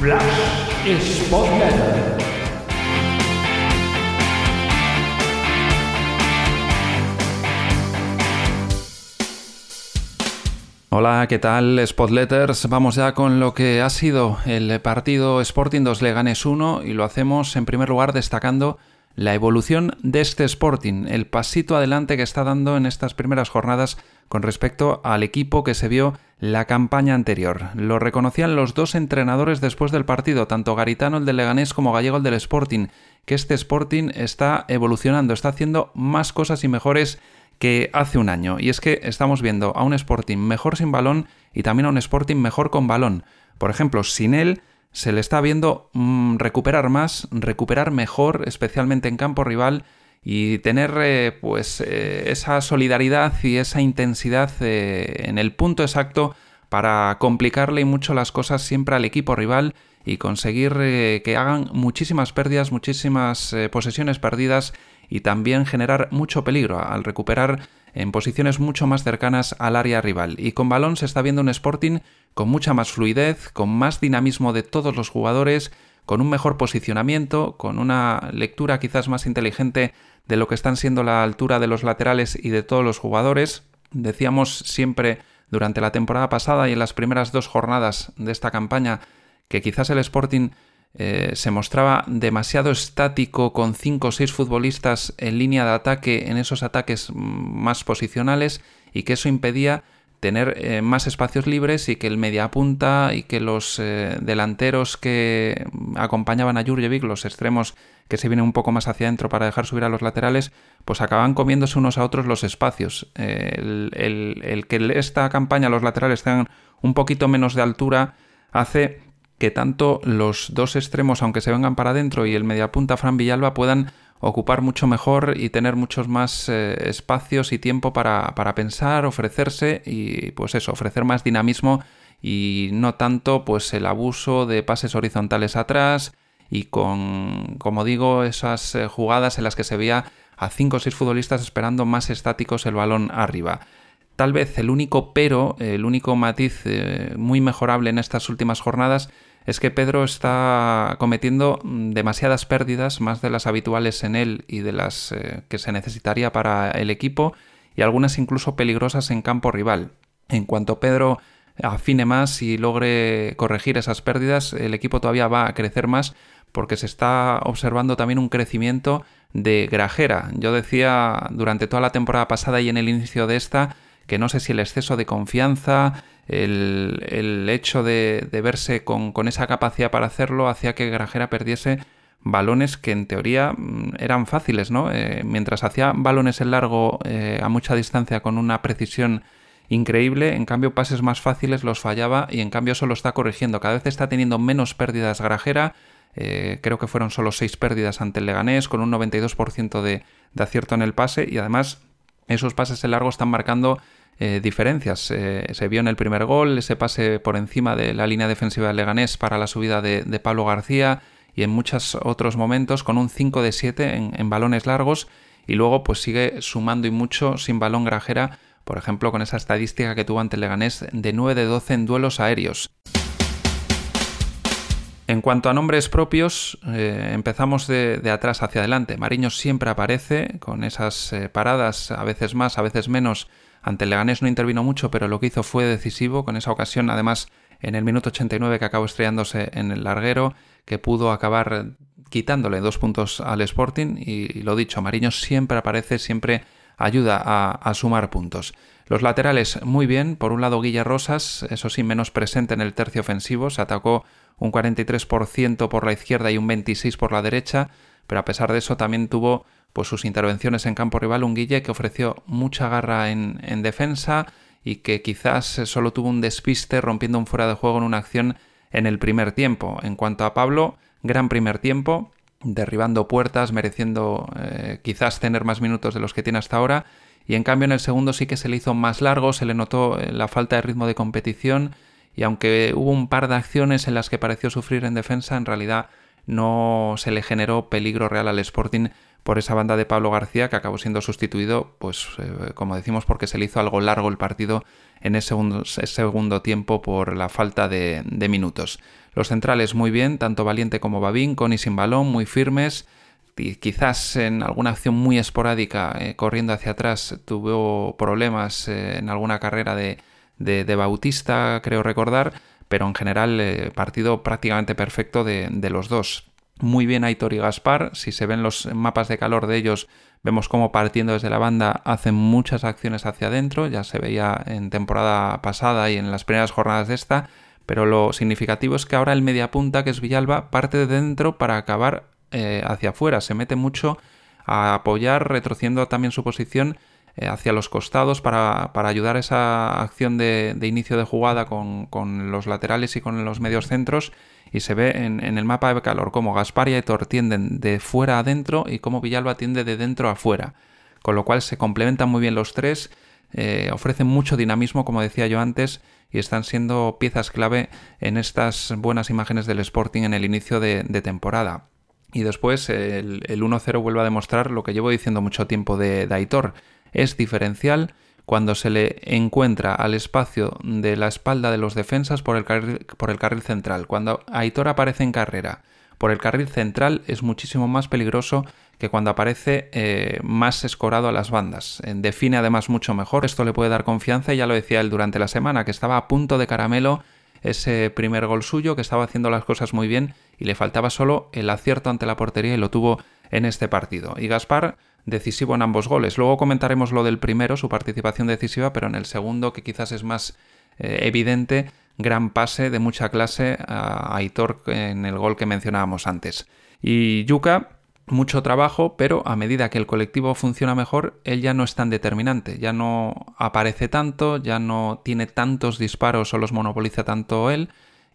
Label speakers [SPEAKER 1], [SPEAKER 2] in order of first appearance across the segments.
[SPEAKER 1] Flash Spotlight.
[SPEAKER 2] Hola, ¿qué tal Spotletters? Vamos ya con lo que ha sido el partido Sporting 2 Leganes 1 y lo hacemos en primer lugar destacando la evolución de este Sporting, el pasito adelante que está dando en estas primeras jornadas con respecto al equipo que se vio la campaña anterior. Lo reconocían los dos entrenadores después del partido, tanto Garitano el del Leganés como Gallego el del Sporting, que este Sporting está evolucionando, está haciendo más cosas y mejores que hace un año. Y es que estamos viendo a un Sporting mejor sin balón y también a un Sporting mejor con balón. Por ejemplo, sin él se le está viendo mm, recuperar más, recuperar mejor, especialmente en campo rival, y tener eh, pues eh, esa solidaridad y esa intensidad eh, en el punto exacto para complicarle mucho las cosas siempre al equipo rival y conseguir que hagan muchísimas pérdidas, muchísimas posesiones perdidas y también generar mucho peligro al recuperar en posiciones mucho más cercanas al área rival. Y con balón se está viendo un Sporting con mucha más fluidez, con más dinamismo de todos los jugadores, con un mejor posicionamiento, con una lectura quizás más inteligente de lo que están siendo la altura de los laterales y de todos los jugadores. Decíamos siempre durante la temporada pasada y en las primeras dos jornadas de esta campaña que quizás el Sporting eh, se mostraba demasiado estático con 5 o 6 futbolistas en línea de ataque en esos ataques más posicionales y que eso impedía tener eh, más espacios libres y que el mediapunta y que los eh, delanteros que acompañaban a Jurjevic, los extremos que se vienen un poco más hacia adentro para dejar subir a los laterales, pues acaban comiéndose unos a otros los espacios. el, el, que esta campaña los laterales tengan un poquito menos de altura hace que tanto los dos extremos, aunque se vengan para adentro, y el mediapunta Fran Villalba puedan ocupar mucho mejor y tener muchos más eh, espacios y tiempo para, para, pensar, ofrecerse y pues eso, ofrecer más dinamismo y no tanto pues el abuso de pases horizontales atrás y con, como digo, esas eh, jugadas en las que se veía a cinco o seis futbolistas esperando más estáticos el balón arriba. Tal vez el único pero, el único matiz eh, muy mejorable en estas últimas jornadas es que Pedro está cometiendo demasiadas pérdidas, más de las habituales en él y de las eh, que se necesitaría para el equipo, y algunas incluso peligrosas en campo rival. En cuanto Pedro afine más y logre corregir esas pérdidas, el equipo todavía va a crecer más porque se está observando también un crecimiento de grajera. Yo decía durante toda la temporada pasada y en el inicio de esta que no sé si el exceso de confianza, el, hecho de, verse con, esa capacidad para hacerlo hacía que Grajera perdiese balones que en teoría mm, eran fáciles, ¿no? Eh, mientras hacía balones en largo eh, a mucha distancia con una precisión increíble, en cambio pases más fáciles los fallaba y en cambio eso lo está corrigiendo. Cada vez está teniendo menos pérdidas Grajera, eh, creo que fueron solo 6 pérdidas ante el Leganés, con un 92% de, de acierto en el pase y además esos pases en largo están marcando eh, diferencias. Eh, se vio en el primer gol ese pase por encima de la línea defensiva del Leganés para la subida de, Pablo García y en muchos otros momentos con un 5 de 7 en, balones largos y luego pues sigue sumando y mucho sin balón grajera, por ejemplo con esa estadística que tuvo ante el Leganés de 9 de 12 en duelos aéreos. En cuanto a nombres propios, eh, empezamos de, atrás hacia adelante. Mariño siempre aparece con esas paradas, a veces más, a veces menos, ante el Leganés no intervino mucho, pero lo que hizo fue decisivo. Con esa ocasión, además, en el minuto 89 que acabó estrellándose en el larguero, que pudo acabar quitándole dos puntos al Sporting. Y, lo dicho, Mariño siempre aparece, siempre ayuda a, sumar puntos. Los laterales muy bien, por un lado Guilla Rosas, eso sí menos presente en el tercio ofensivo, se atacó un 43% por la izquierda y un 26% por la derecha, pero a pesar de eso también tuvo pues sus intervenciones en campo rival, un Guille que ofreció mucha garra en, defensa y que quizás solo tuvo un despiste rompiendo un fuera de juego en una acción en el primer tiempo. En cuanto a Pablo, gran primer tiempo, derribando puertas, mereciendo eh, quizás tener más minutos de los que tiene hasta ahora. Y en cambio en el segundo sí que se le hizo más largo, se le notó eh, la falta de ritmo de competición y aunque hubo un par de acciones en las que pareció sufrir en defensa, en realidad no se le generó peligro real al Sporting por esa banda de Pablo García que acabó siendo sustituido, pues eh, como decimos, porque se le hizo algo largo el partido en ese segundo, tiempo por la falta de, minutos. Los centrales muy bien, tanto Valiente como Babín, con y sin balón, muy firmes. Quizás en alguna acción muy esporádica, eh, corriendo hacia atrás, tuvo problemas eh, en alguna carrera de, de, Bautista, creo recordar, pero en general partido prácticamente perfecto de, de los dos muy bien Aitor y Gaspar. Si se ven los mapas de calor de ellos, vemos cómo partiendo desde la banda hacen muchas acciones hacia adentro. Ya se veía en temporada pasada y en las primeras jornadas de esta. Pero lo significativo es que ahora el media punta, que es Villalba, parte de dentro para acabar eh, hacia afuera. Se mete mucho a apoyar, retrociendo también su posición eh, hacia los costados para, ayudar a esa acción de, inicio de jugada con, con, los laterales y con los medios centros y se ve en, el mapa de calor cómo Gaspar y Aitor tienden de fuera adentro y cómo Villalba tiende de dentro a fuera. Con lo cual se complementan muy bien los tres, eh, ofrecen mucho dinamismo, como decía yo antes, y están siendo piezas clave en estas buenas imágenes del Sporting en el inicio de, temporada. Y después el, 1-0 vuelve a demostrar lo que llevo diciendo mucho tiempo de, de Aitor. Es diferencial cuando se le encuentra al espacio de la espalda de los defensas por el carril, por el carril central. Cuando Aitor aparece en carrera por el carril central es muchísimo más peligroso que cuando aparece eh, más escorado a las bandas. Eh, define además mucho mejor, esto le puede dar confianza y ya lo decía él durante la semana, que estaba a punto de caramelo ese primer gol suyo, que estaba haciendo las cosas muy bien y le faltaba solo el acierto ante la portería y lo tuvo en este partido. Y Gaspar decisivo en ambos goles. Luego comentaremos lo del primero, su participación decisiva, pero en el segundo, que quizás es más eh, evidente, gran pase de mucha clase a Aitor en el gol que mencionábamos antes. Y Yuka, mucho trabajo, pero a medida que el colectivo funciona mejor, él ya no es tan determinante, ya no aparece tanto, ya no tiene tantos disparos o los monopoliza tanto él,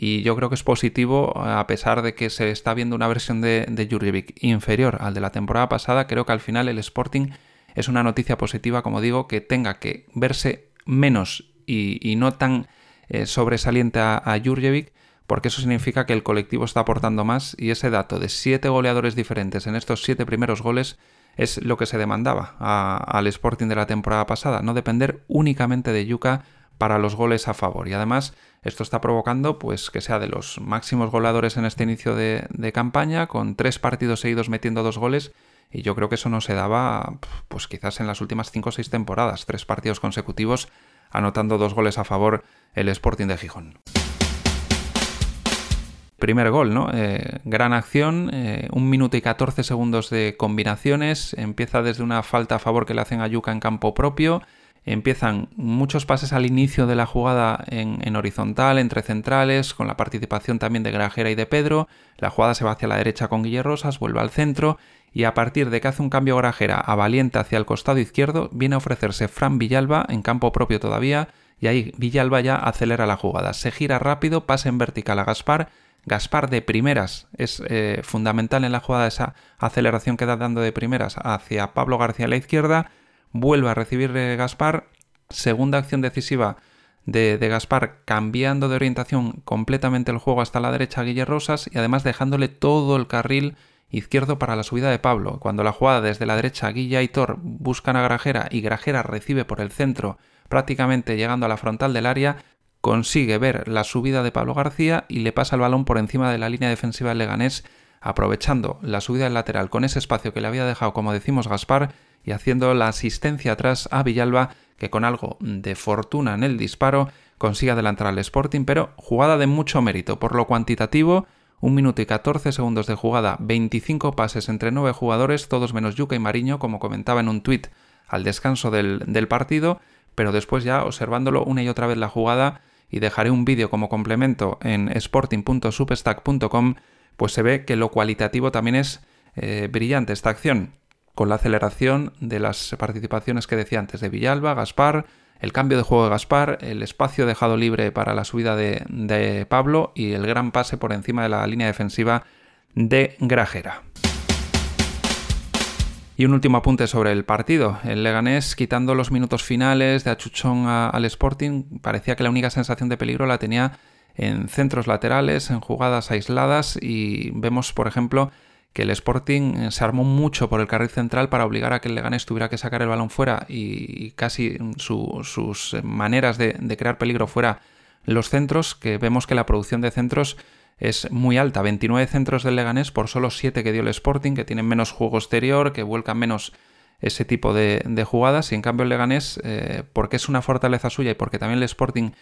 [SPEAKER 2] y yo creo que es positivo, a pesar de que se está viendo una versión de, de inferior al de la temporada pasada, creo que al final el Sporting es una noticia positiva, como digo, que tenga que verse menos y, no tan eh, sobresaliente a, a Jurjevic, porque eso significa que el colectivo está aportando más y ese dato de siete goleadores diferentes en estos siete primeros goles es lo que se demandaba al Sporting de la temporada pasada, no depender únicamente de Yuka para los goles a favor. Y además esto está provocando pues, que sea de los máximos goleadores en este inicio de, campaña, con tres partidos seguidos metiendo dos goles. Y yo creo que eso no se daba, pues quizás en las últimas cinco o seis temporadas, tres partidos consecutivos anotando dos goles a favor el Sporting de Gijón. Primer gol, ¿no? Eh, gran acción, eh, un minuto y 14 segundos de combinaciones, empieza desde una falta a favor que le hacen a Yuca en campo propio, empiezan muchos pases al inicio de la jugada en, horizontal, entre centrales, con la participación también de Grajera y de Pedro. La jugada se va hacia la derecha con Guille Rosas, vuelve al centro y a partir de que hace un cambio Grajera a Valiente hacia el costado izquierdo, viene a ofrecerse Fran Villalba en campo propio todavía y ahí Villalba ya acelera la jugada. Se gira rápido, pasa en vertical a Gaspar. Gaspar de primeras es eh, fundamental en la jugada esa aceleración que da dando de primeras hacia Pablo García a la izquierda vuelve a recibir Gaspar, segunda acción decisiva de, Gaspar cambiando de orientación completamente el juego hasta la derecha a Guille Rosas y además dejándole todo el carril izquierdo para la subida de Pablo. Cuando la jugada desde la derecha Guilla y Thor buscan a Grajera y Grajera recibe por el centro prácticamente llegando a la frontal del área, consigue ver la subida de Pablo García y le pasa el balón por encima de la línea defensiva del Leganés, aprovechando la subida del lateral con ese espacio que le había dejado, como decimos, Gaspar, y haciendo la asistencia atrás a Villalba, que con algo de fortuna en el disparo consigue adelantar al Sporting, pero jugada de mucho mérito. Por lo cuantitativo, un minuto y 14 segundos de jugada, 25 pases entre 9 jugadores, todos menos Yuca y Mariño, como comentaba en un tuit al descanso del, del partido, pero después ya observándolo una y otra vez la jugada, y dejaré un vídeo como complemento en sporting.substack.com, pues se ve que lo cualitativo también es eh, brillante esta acción con la aceleración de las participaciones que decía antes de Villalba, Gaspar, el cambio de juego de Gaspar, el espacio dejado libre para la subida de, Pablo y el gran pase por encima de la línea defensiva de Grajera. Y un último apunte sobre el partido. El Leganés, quitando los minutos finales de achuchón al Sporting, parecía que la única sensación de peligro la tenía en centros laterales, en jugadas aisladas y vemos, por ejemplo, que el Sporting eh, se armó mucho por el carril central para obligar a que el Leganés tuviera que sacar el balón fuera y casi sus maneras de, de crear peligro fuera los centros, que vemos que la producción de centros es muy alta. 29 centros del Leganés por solo 7 que dio el Sporting, que tienen menos juego exterior, que vuelcan menos ese tipo de, jugadas. Y en cambio el Leganés, eh, porque es una fortaleza suya y porque también el Sporting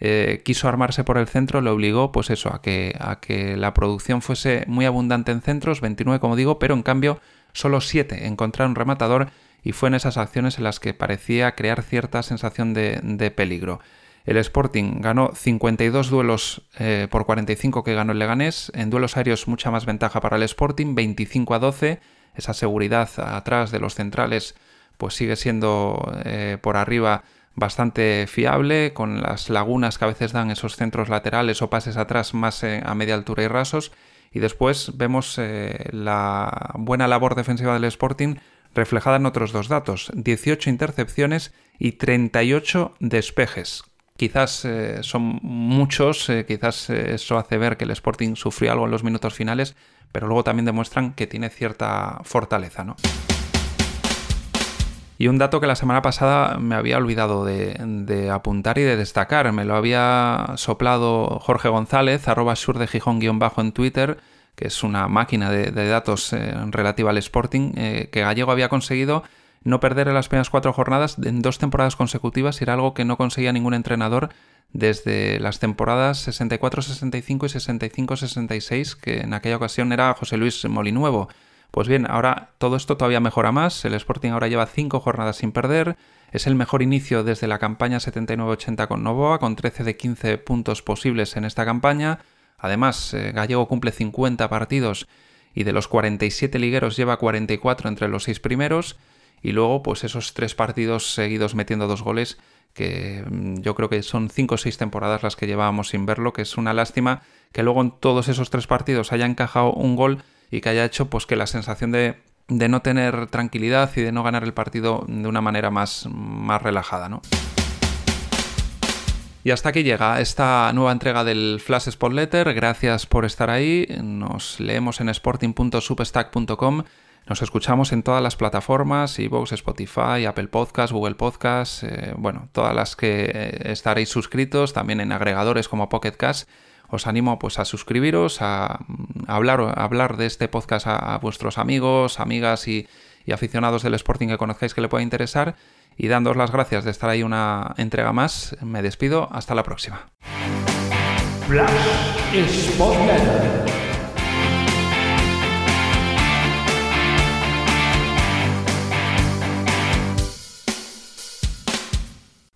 [SPEAKER 2] eh, quiso armarse por el centro, le obligó, pues eso, a que, a que la producción fuese muy abundante en centros, 29 como digo, pero en cambio solo 7 encontraron rematador y fue en esas acciones en las que parecía crear cierta sensación de, de peligro. El Sporting ganó 52 duelos eh, por 45 que ganó el Leganés. En duelos aéreos mucha más ventaja para el Sporting, 25 a 12. Esa seguridad atrás de los centrales pues sigue siendo eh, por arriba bastante fiable, con las lagunas que a veces dan esos centros laterales o pases atrás más eh, a media altura y rasos. Y después vemos la buena labor defensiva del Sporting reflejada en otros dos datos, 18 intercepciones y 38 despejes, Quizás eh, son muchos, eh, quizás eh, eso hace ver que el Sporting sufrió algo en los minutos finales, pero luego también demuestran que tiene cierta fortaleza, ¿no? Y un dato que la semana pasada me había olvidado de, apuntar y de destacar, me lo había soplado Jorge González, arroba sur de Gijón bajo en Twitter, que es una máquina de, datos relativa al Sporting, que Gallego había conseguido no perder en las primeras cuatro jornadas en dos temporadas consecutivas era algo que no conseguía ningún entrenador desde las temporadas 64-65 y 65-66, que en aquella ocasión era José Luis Molinuevo. Pues bien, ahora todo esto todavía mejora más. El Sporting ahora lleva cinco jornadas sin perder. Es el mejor inicio desde la campaña 79-80 con Novoa, con 13 de 15 puntos posibles en esta campaña. Además, eh, Gallego cumple 50 partidos y de los 47 ligueros lleva 44 entre los seis primeros y luego pues esos tres partidos seguidos metiendo dos goles que mm, yo creo que son cinco o seis temporadas las que llevábamos sin verlo, que es una lástima que luego en todos esos tres partidos haya encajado un gol y que haya hecho pues que la sensación de, de no tener tranquilidad y de no ganar el partido de una manera más, más relajada, ¿no? Y hasta aquí llega esta nueva entrega del Flash Spot Letter. Gracias por estar ahí. Nos leemos en sporting.substack.com nos escuchamos en todas las plataformas, iVoox, Spotify, Apple Podcasts, Google Podcasts, eh, bueno, todas las que eh, estaréis suscritos, también en agregadores como Pocket Cast. Os animo pues a suscribiros, a, hablar, hablar de este podcast a, vuestros amigos, amigas y, aficionados del Sporting que conozcáis que le pueda interesar. Y dándoos las gracias de estar ahí una entrega más, me despido. Hasta la próxima.